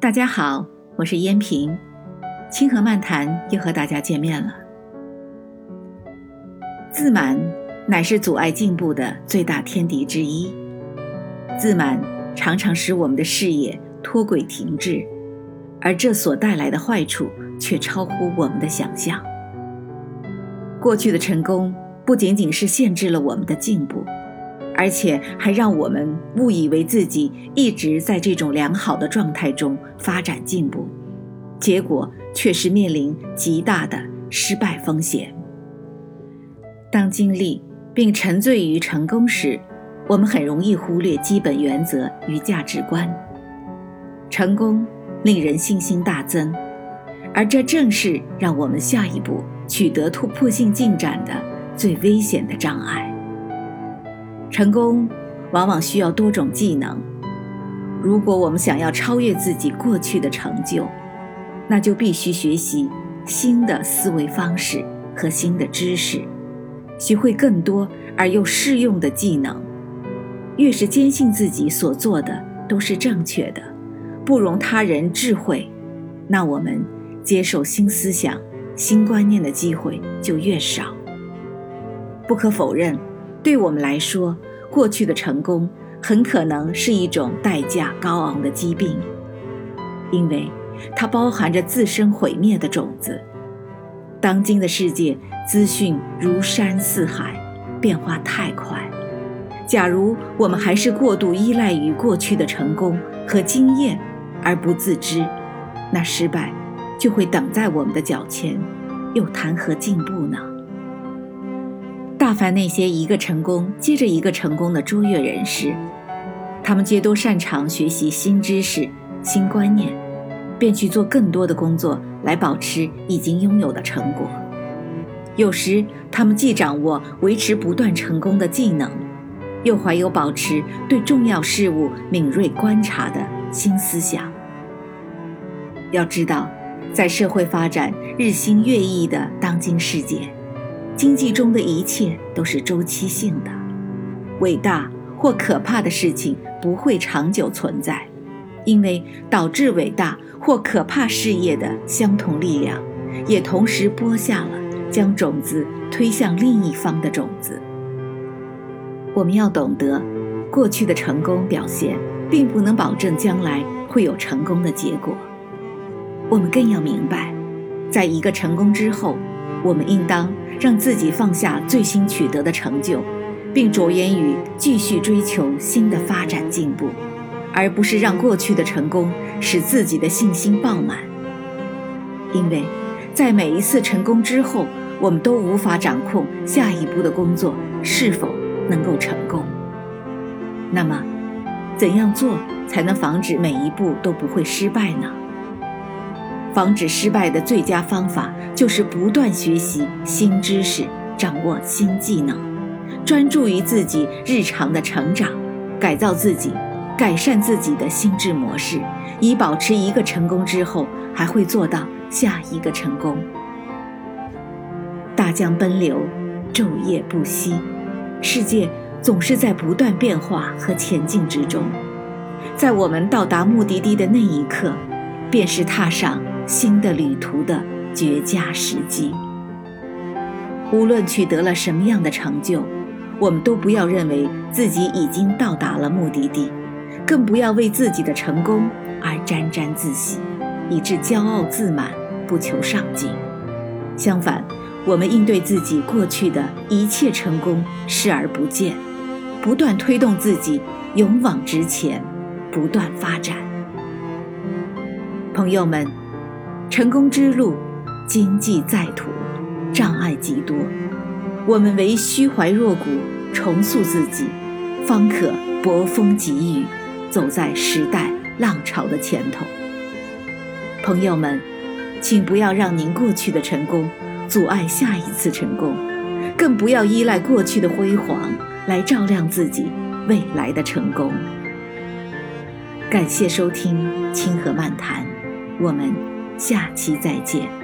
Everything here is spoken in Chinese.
大家好，我是燕平，清河漫谈又和大家见面了。自满乃是阻碍进步的最大天敌之一，自满常常使我们的事业脱轨停滞，而这所带来的坏处却超乎我们的想象。过去的成功不仅仅是限制了我们的进步。而且还让我们误以为自己一直在这种良好的状态中发展进步，结果却是面临极大的失败风险。当经历并沉醉于成功时，我们很容易忽略基本原则与价值观。成功令人信心大增，而这正是让我们下一步取得突破性进展的最危险的障碍。成功往往需要多种技能。如果我们想要超越自己过去的成就，那就必须学习新的思维方式和新的知识，学会更多而又适用的技能。越是坚信自己所做的都是正确的，不容他人智慧，那我们接受新思想、新观念的机会就越少。不可否认。对我们来说，过去的成功很可能是一种代价高昂的疾病，因为它包含着自身毁灭的种子。当今的世界资讯如山似海，变化太快。假如我们还是过度依赖于过去的成功和经验而不自知，那失败就会等在我们的脚前，又谈何进步呢？大凡那些一个成功接着一个成功的卓越人士，他们皆都擅长学习新知识、新观念，便去做更多的工作来保持已经拥有的成果。有时，他们既掌握维持不断成功的技能，又怀有保持对重要事物敏锐观察的新思想。要知道，在社会发展日新月异的当今世界。经济中的一切都是周期性的，伟大或可怕的事情不会长久存在，因为导致伟大或可怕事业的相同力量，也同时播下了将种子推向另一方的种子。我们要懂得，过去的成功表现并不能保证将来会有成功的结果。我们更要明白，在一个成功之后。我们应当让自己放下最新取得的成就，并着眼于继续追求新的发展进步，而不是让过去的成功使自己的信心爆满。因为，在每一次成功之后，我们都无法掌控下一步的工作是否能够成功。那么，怎样做才能防止每一步都不会失败呢？防止失败的最佳方法就是不断学习新知识，掌握新技能，专注于自己日常的成长，改造自己，改善自己的心智模式，以保持一个成功之后还会做到下一个成功。大江奔流，昼夜不息，世界总是在不断变化和前进之中，在我们到达目的地的那一刻，便是踏上。新的旅途的绝佳时机。无论取得了什么样的成就，我们都不要认为自己已经到达了目的地，更不要为自己的成功而沾沾自喜，以致骄傲自满，不求上进。相反，我们应对自己过去的一切成功视而不见，不断推动自己勇往直前，不断发展。朋友们。成功之路，荆棘在途，障碍极多。我们唯虚怀若谷，重塑自己，方可搏风疾雨，走在时代浪潮的前头。朋友们，请不要让您过去的成功阻碍下一次成功，更不要依赖过去的辉煌来照亮自己未来的成功。感谢收听《清河漫谈》，我们。下期再见。